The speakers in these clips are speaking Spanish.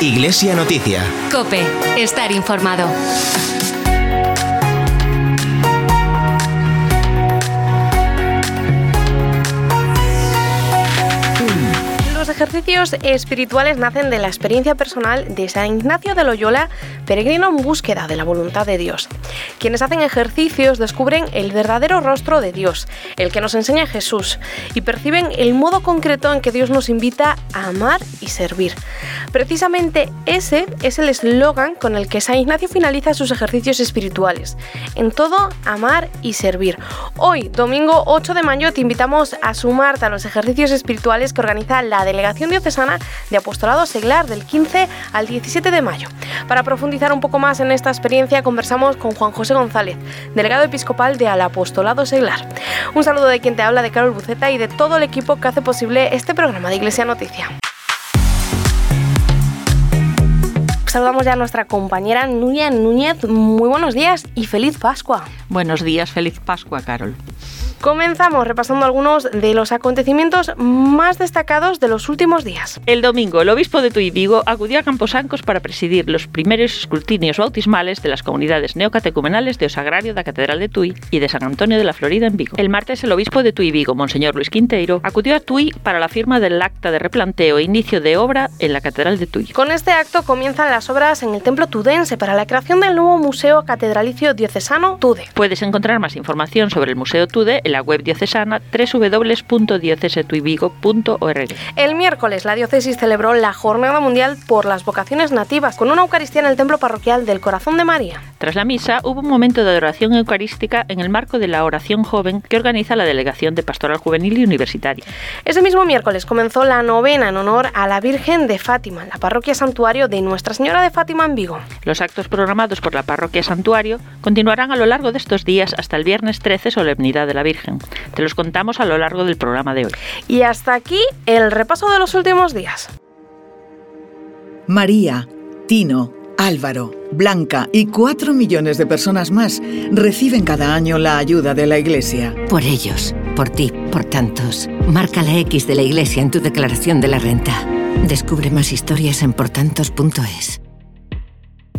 Iglesia Noticia. Cope, estar informado. ejercicios espirituales nacen de la experiencia personal de San Ignacio de Loyola, peregrino en búsqueda de la voluntad de Dios. Quienes hacen ejercicios descubren el verdadero rostro de Dios, el que nos enseña Jesús, y perciben el modo concreto en que Dios nos invita a amar y servir. Precisamente ese es el eslogan con el que San Ignacio finaliza sus ejercicios espirituales. En todo, amar y servir. Hoy, domingo 8 de mayo, te invitamos a sumarte a los ejercicios espirituales que organiza la Delegación Diocesana de Apostolado Seglar del 15 al 17 de mayo. Para profundizar un poco más en esta experiencia, conversamos con Juan José González, delegado episcopal de Al Apostolado Seglar. Un saludo de quien te habla, de Carol Buceta y de todo el equipo que hace posible este programa de Iglesia Noticia. Saludamos ya a nuestra compañera Núñez Núñez. Muy buenos días y feliz Pascua. Buenos días, feliz Pascua, Carol. Comenzamos repasando algunos de los acontecimientos más destacados de los últimos días. El domingo, el obispo de Tui Vigo acudió a Camposancos para presidir los primeros escrutinios bautismales de las comunidades neocatecumenales de Osagrario da Catedral de Tui y de San Antonio de la Florida en Vigo. El martes, el obispo de Tui Vigo, Monseñor Luis Quinteiro, acudió a Tui para la firma del acta de replanteo e inicio de obra en la Catedral de Tui. Con este acto comienzan las obras en el Templo Tudense para la creación del nuevo Museo Catedralicio Diocesano Tude. Puedes encontrar más información sobre el Museo Tude en la web diocesana www.diocesetuivigo.org. El miércoles la diócesis celebró la Jornada Mundial por las Vocaciones Nativas con una Eucaristía en el Templo Parroquial del Corazón de María. Tras la misa hubo un momento de adoración eucarística en el marco de la oración joven que organiza la Delegación de Pastoral Juvenil y Universitaria. Ese mismo miércoles comenzó la novena en honor a la Virgen de Fátima, la parroquia santuario de Nuestra Señora de Fátima en Vigo. Los actos programados por la parroquia santuario continuarán a lo largo de estos días hasta el viernes 13, Solemnidad de la Virgen. Te los contamos a lo largo del programa de hoy. Y hasta aquí el repaso de los últimos días. María, Tino, Álvaro, Blanca y cuatro millones de personas más reciben cada año la ayuda de la Iglesia. Por ellos, por ti, por tantos. Marca la X de la Iglesia en tu declaración de la renta. Descubre más historias en portantos.es.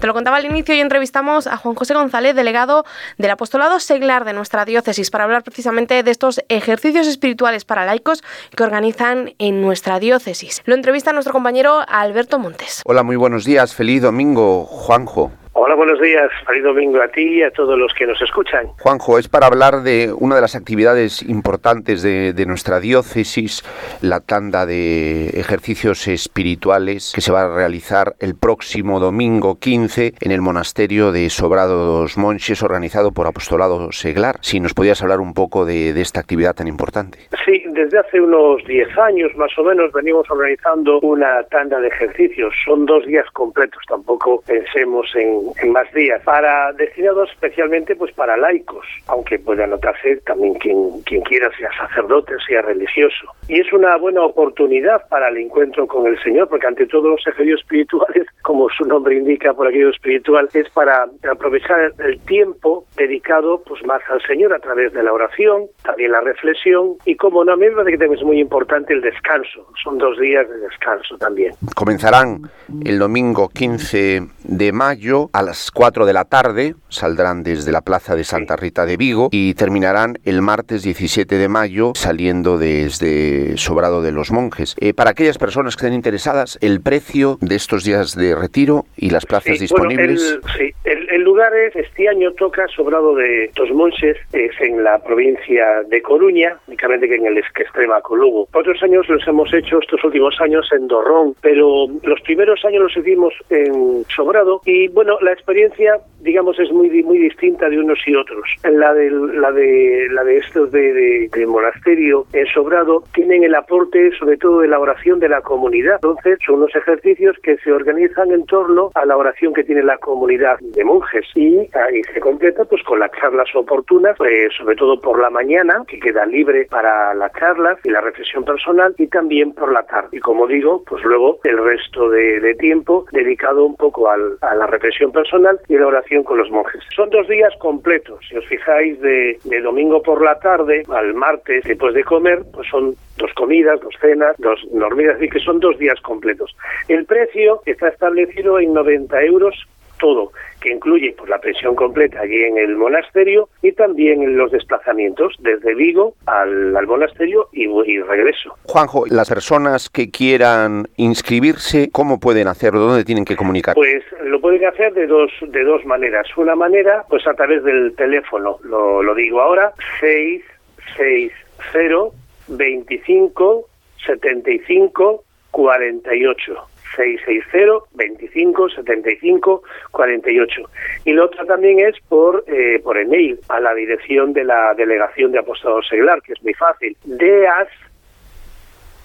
Te lo contaba al inicio y entrevistamos a Juan José González, delegado del apostolado seglar de nuestra diócesis, para hablar precisamente de estos ejercicios espirituales para laicos que organizan en nuestra diócesis. Lo entrevista nuestro compañero Alberto Montes. Hola, muy buenos días. Feliz domingo, Juanjo. Hola, buenos días. Feliz domingo a ti y a todos los que nos escuchan. Juanjo, es para hablar de una de las actividades importantes de, nuestra diócesis, la tanda de ejercicios espirituales que se va a realizar el próximo domingo 15 en el monasterio de Sobrados Monches, organizado por Apostolado Seglar. Si nos podías hablar un poco de, esta actividad tan importante. Sí, desde hace unos 10 años más o menos venimos organizando una tanda de ejercicios. Son dos días completos, tampoco pensemos en en más días, para destinados especialmente pues para laicos, aunque pueda anotarse también quien, quien quiera, sea sacerdote, sea religioso. Y es una buena oportunidad para el encuentro con el Señor, porque ante todo los ejercicios espirituales, como su nombre indica por aquello espiritual, es para aprovechar el tiempo dedicado pues más al Señor a través de la oración, también la reflexión y como no, a mí me parece que es muy importante el descanso. Son dos días de descanso también. Comenzarán el domingo 15 de mayo a las 4 de la tarde, saldrán desde la plaza de Santa Rita de Vigo y terminarán el martes 17 de mayo saliendo desde Sobrado de los Monjes. Eh, para aquellas personas que estén interesadas, el precio de estos días de retiro y las plazas disponibles. sí, el, lugar es, este año toca Sobrado de los Monjes, es en la provincia de Coruña, únicamente que en el extrema Colugo. Otros años los hemos hecho estos últimos años en Dorrón, pero los primeros años los hicimos en Sobrado y bueno, la experiencia, digamos, es muy muy distinta de unos y otros. La de la de la de estos de, monasterio en Sobrado tienen el aporte sobre todo de la oración de la comunidad. Entonces, son unos ejercicios que se organizan en torno a la oración que tiene la comunidad de monjes monjes y se completa pues con las charlas oportunas, pues, sobre todo por la mañana, que queda libre para las charlas y la reflexión personal y también por la tarde. Y como digo, pues luego el resto de, tiempo dedicado un poco a la reflexión personal y la oración con los monjes. Son dos días completos, si os fijáis, de, de domingo por la tarde al martes después de comer, pues son dos comidas, dos cenas, dos dormidas, así que son dos días completos. El precio está establecido en 90 euros todo, que incluye pues, la pensión completa allí en el monasterio y también los desplazamientos desde Vigo al, monasterio y, y, regreso. Juanjo, las personas que quieran inscribirse, ¿cómo pueden hacerlo? ¿Dónde tienen que comunicar? Pues lo pueden hacer de dos, de dos maneras. Una manera, pues a través del teléfono, lo, lo digo ahora, 660 25 75 48. 660 25 75 48 y la otra también es por eh, por email a la dirección de la delegación de apostado seglar que es muy fácil. deas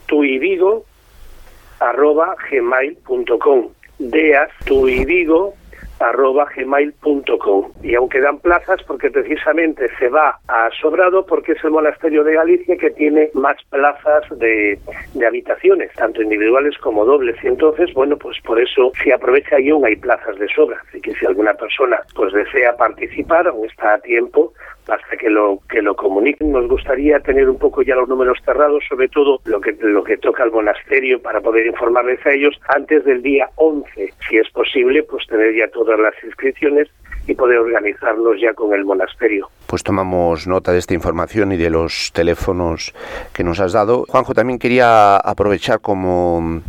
tuivigo arroba gmail.com deas tuivigo arroba gmail.com y aunque dan plazas porque precisamente se va a Sobrado porque es el monasterio de Galicia que tiene más plazas de, habitaciones, tanto individuales como dobles. Y entonces, bueno, pues por eso si aprovecha aún hay plazas de sobra, así que si alguna persona pues desea participar aún está a tiempo hasta que lo que lo comuniquen. Nos gustaría tener un poco ya los números cerrados, sobre todo lo que lo que toca al monasterio para poder informarles a ellos antes del día 11, si es posible, pues tener ya todas las inscripciones y poder organizarnos ya con el monasterio. Pues tomamos nota de esta información y de los teléfonos que nos has dado. Juanjo, también quería aprovechar como,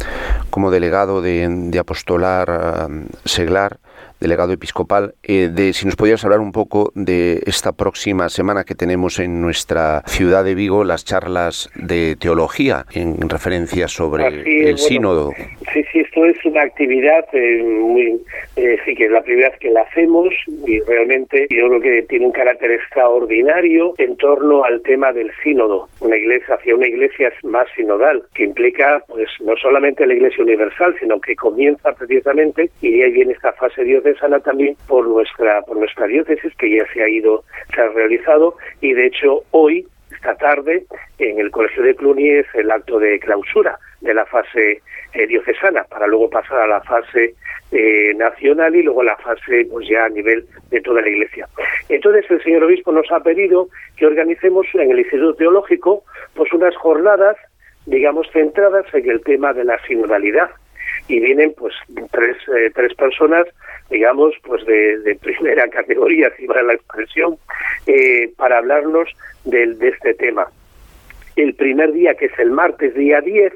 como delegado de, de apostolar um, seglar delegado episcopal, eh, de si nos podías hablar un poco de esta próxima semana que tenemos en nuestra ciudad de Vigo, las charlas de teología en referencia sobre el sínodo. Sí, sí, esto es una actividad eh, muy, eh, sí, que es la primera vez que la hacemos y realmente yo creo que tiene un carácter extraordinario en torno al tema del sínodo, una iglesia hacia una iglesia más sinodal, que implica pues no solamente la iglesia universal, sino que comienza precisamente y ahí viene esta fase diocesana también por nuestra por nuestra diócesis que ya se ha ido, se ha realizado y de hecho hoy esta tarde en el Colegio de Cluny es el acto de clausura de la fase eh, diocesana para luego pasar a la fase eh, nacional y luego la fase pues ya a nivel de toda la iglesia. Entonces el señor obispo nos ha pedido que organicemos en el Instituto Teológico pues unas jornadas digamos centradas en el tema de la sinodalidad y vienen pues tres, eh, tres personas digamos pues de, primera categoría si va la expresión eh, para hablarnos de, de este tema. El primer día que es el martes día 10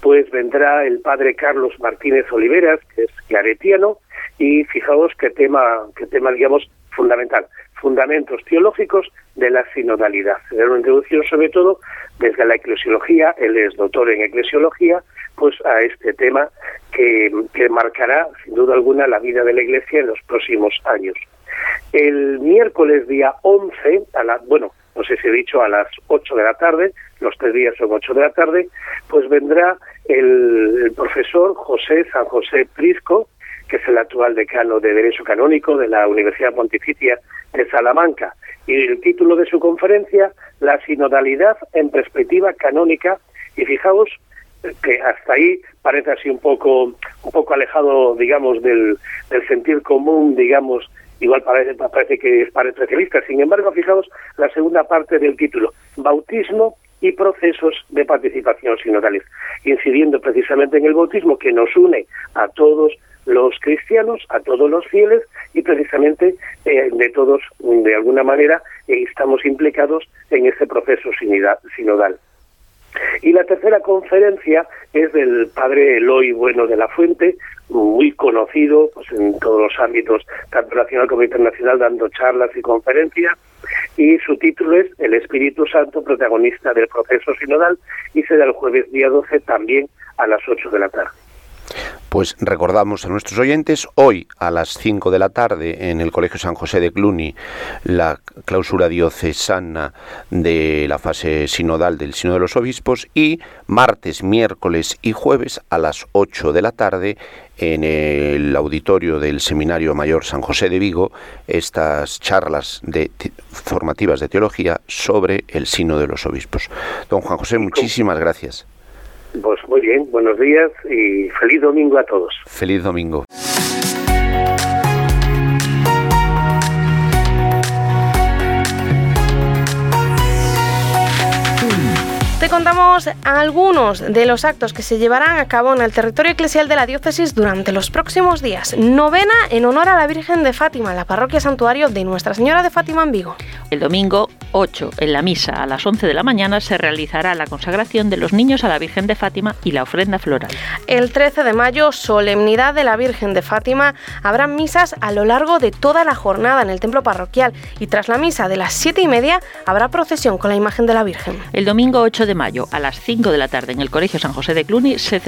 pues vendrá el padre Carlos Martínez Oliveras que es claretiano y fijaos qué tema qué tema digamos fundamental. Fundamentos teológicos de la sinodalidad. Será una introducción sobre todo desde la eclesiología, él es doctor en eclesiología, pues a este tema que, que marcará sin duda alguna la vida de la Iglesia en los próximos años. El miércoles día 11, a la, bueno, no sé si he dicho a las 8 de la tarde, los tres días son 8 de la tarde, pues vendrá el profesor José San José Prisco, que es el actual decano de Derecho Canónico de la Universidad Pontificia de Salamanca. Y el título de su conferencia, La sinodalidad en perspectiva canónica. Y fijaos que hasta ahí parece así un poco, un poco alejado, digamos, del, del sentir común, digamos, igual parece, parece que es para especialistas. Sin embargo, fijaos la segunda parte del título, bautismo y procesos de participación sinodales, incidiendo precisamente en el bautismo que nos une a todos los cristianos, a todos los fieles y precisamente eh, de todos, de alguna manera, eh, estamos implicados en ese proceso sinodal. Y la tercera conferencia es del padre Eloy Bueno de la Fuente, muy conocido pues, en todos los ámbitos, tanto nacional como internacional, dando charlas y conferencias, y su título es El Espíritu Santo, protagonista del proceso sinodal, y será el jueves día 12 también a las 8 de la tarde. Pues recordamos a nuestros oyentes, hoy a las 5 de la tarde en el Colegio San José de Cluny, la clausura diocesana de la fase sinodal del Sino de los Obispos y martes, miércoles y jueves a las 8 de la tarde en el auditorio del Seminario Mayor San José de Vigo estas charlas de, formativas de teología sobre el Sino de los Obispos. Don Juan José, muchísimas gracias. Pues muy bien, buenos días y feliz domingo a todos. Feliz domingo. Te contamos algunos de los actos que se llevarán a cabo en el territorio eclesial de la diócesis durante los próximos días. Novena en honor a la Virgen de Fátima, en la parroquia santuario de Nuestra Señora de Fátima en Vigo. El domingo 8, en la misa a las 11 de la mañana, se realizará la consagración de los niños a la Virgen de Fátima y la ofrenda floral. El 13 de mayo, solemnidad de la Virgen de Fátima. Habrá misas a lo largo de toda la jornada en el templo parroquial y tras la misa de las 7 y media habrá procesión con la imagen de la Virgen. El domingo 8 de mayo, a las 5 de la tarde, en el Colegio San José de Cluny, se,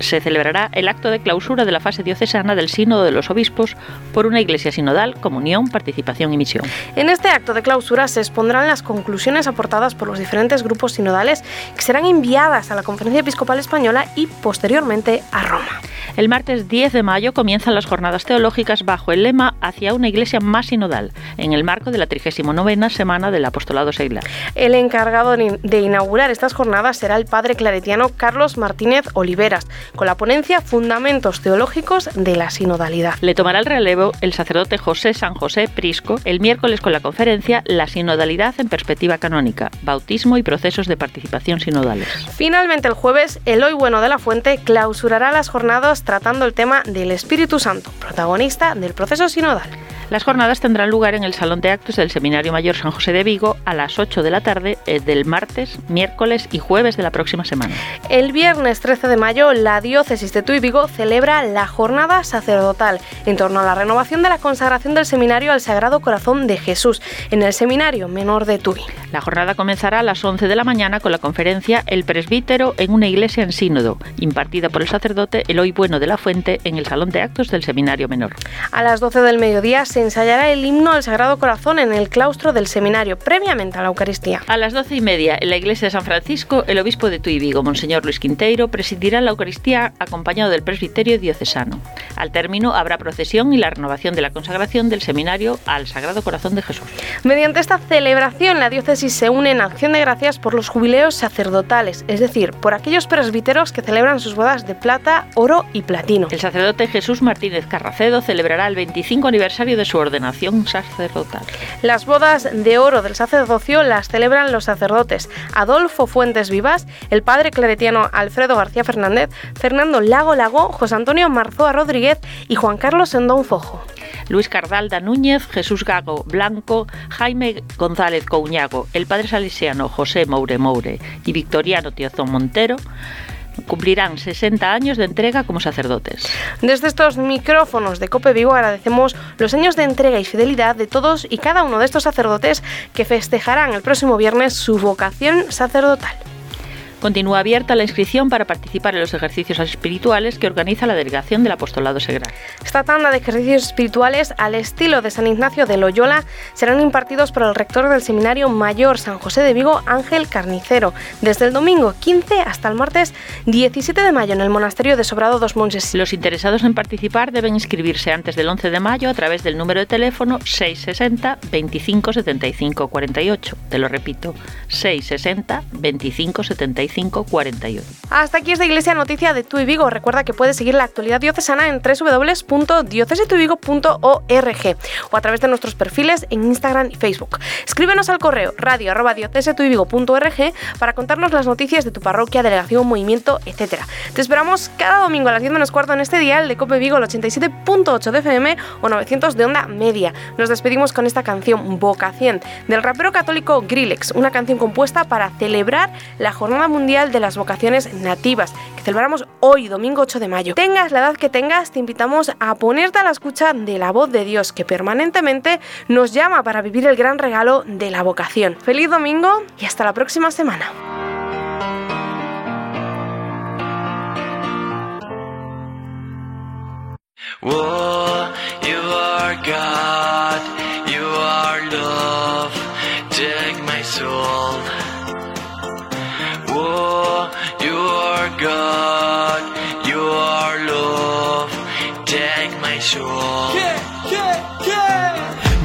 se celebrará el acto de clausura de la fase diocesana del Sínodo de los Obispos por una iglesia sinodal, comunión, participación y misión. En este acto de clausura se expondrán las conclusiones aportadas por los diferentes grupos sinodales que serán enviadas a la Conferencia Episcopal Española y posteriormente a Roma. El martes 10 de mayo comienzan las jornadas teológicas bajo el lema Hacia una iglesia más sinodal, en el marco de la 39 Semana del Apostolado Seglar. El encargado de inaugurar estas jornadas será el padre claretiano Carlos Martínez Oliveras, con la ponencia Fundamentos Teológicos de la Sinodalidad. Le tomará el relevo el sacerdote José San José Prisco el miércoles con la conferencia La Sinodalidad en Perspectiva Canónica, Bautismo y Procesos de Participación Sinodales. Finalmente, el jueves, el Hoy Bueno de la Fuente clausurará las jornadas tratando el tema del Espíritu Santo, protagonista del proceso sinodal. Las jornadas tendrán lugar en el Salón de Actos del Seminario Mayor San José de Vigo a las 8 de la tarde eh, del martes, miércoles y jueves de la próxima semana. El viernes 13 de mayo, la diócesis de Tuy Vigo celebra la jornada sacerdotal en torno a la renovación de la consagración del seminario al Sagrado Corazón de Jesús en el Seminario Menor de Tuy. La jornada comenzará a las 11 de la mañana con la conferencia El presbítero en una iglesia en sínodo, impartida por el sacerdote Eloy Bueno de la Fuente en el Salón de Actos del Seminario Menor. A las 12 del mediodía se ensayará el himno al Sagrado Corazón en el claustro del seminario, previamente a la Eucaristía. A las doce y media, en la iglesia de San Francisco, el obispo de Tuy Vigo, Monseñor Luis Quinteiro, presidirá la Eucaristía acompañado del presbiterio diocesano. Al término habrá procesión y la renovación de la consagración del seminario al Sagrado Corazón de Jesús. Mediante esta celebración, la diócesis se une en acción de gracias por los jubileos sacerdotales, es decir, por aquellos presbíteros que celebran sus bodas de plata, oro y platino. El sacerdote Jesús Martínez Carracedo celebrará el 25 aniversario de su ordenación sacerdotal. Las bodas de oro del sacerdocio las celebran los sacerdotes Adolfo Fuentes Vivas, el padre claretiano Alfredo García Fernández, Fernando Lago Lago, José Antonio Marzoa Rodríguez y Juan Carlos Sendón Fojo. Luis Cardalda Núñez, Jesús Gago Blanco, Jaime González Couñago, el padre salesiano José Moure Moure y Victoriano Tiazón Montero cumplirán 60 años de entrega como sacerdotes. Desde estos micrófonos de Cope Vivo agradecemos los años de entrega y fidelidad de todos y cada uno de estos sacerdotes que festejarán el próximo viernes su vocación sacerdotal. Continúa abierta la inscripción para participar en los ejercicios espirituales que organiza la Delegación del Apostolado Segral. Esta tanda de ejercicios espirituales, al estilo de San Ignacio de Loyola, serán impartidos por el rector del Seminario Mayor San José de Vigo, Ángel Carnicero, desde el domingo 15 hasta el martes 17 de mayo en el Monasterio de Sobrado dos Monjes. Los interesados en participar deben inscribirse antes del 11 de mayo a través del número de teléfono 660 25 75 48. Te lo repito, 660 25 75 48. Hasta aquí esta Iglesia Noticia de Tu y Vigo. Recuerda que puedes seguir la actualidad diocesana en www.diocesituvigo.org o a través de nuestros perfiles en Instagram y Facebook. Escríbenos al correo radio para contarnos las noticias de tu parroquia, delegación, movimiento, etc. Te esperamos cada domingo a las 10 menos cuarto en este dial de Cope Vigo, el 87.8 de FM o 900 de onda media. Nos despedimos con esta canción Vocación del rapero católico Grillex, una canción compuesta para celebrar la Jornada Mundial Mundial de las Vocaciones Nativas, que celebramos hoy, domingo 8 de mayo. Tengas la edad que tengas, te invitamos a ponerte a la escucha de la voz de Dios, que permanentemente nos llama para vivir el gran regalo de la vocación. Feliz domingo y hasta la próxima semana. Your love, take my soul.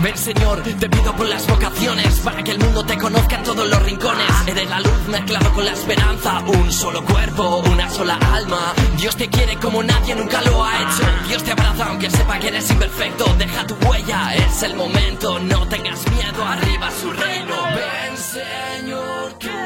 Ven Señor, te pido por las vocaciones Para que el mundo te conozca en todos los rincones. Eres la luz mezclado con la esperanza Un solo cuerpo, una sola alma. Dios te quiere como nadie nunca lo ha hecho. Dios te abraza aunque sepa que eres imperfecto. Deja tu huella, es el momento No tengas miedo, arriba su reino. Ven Señor, tú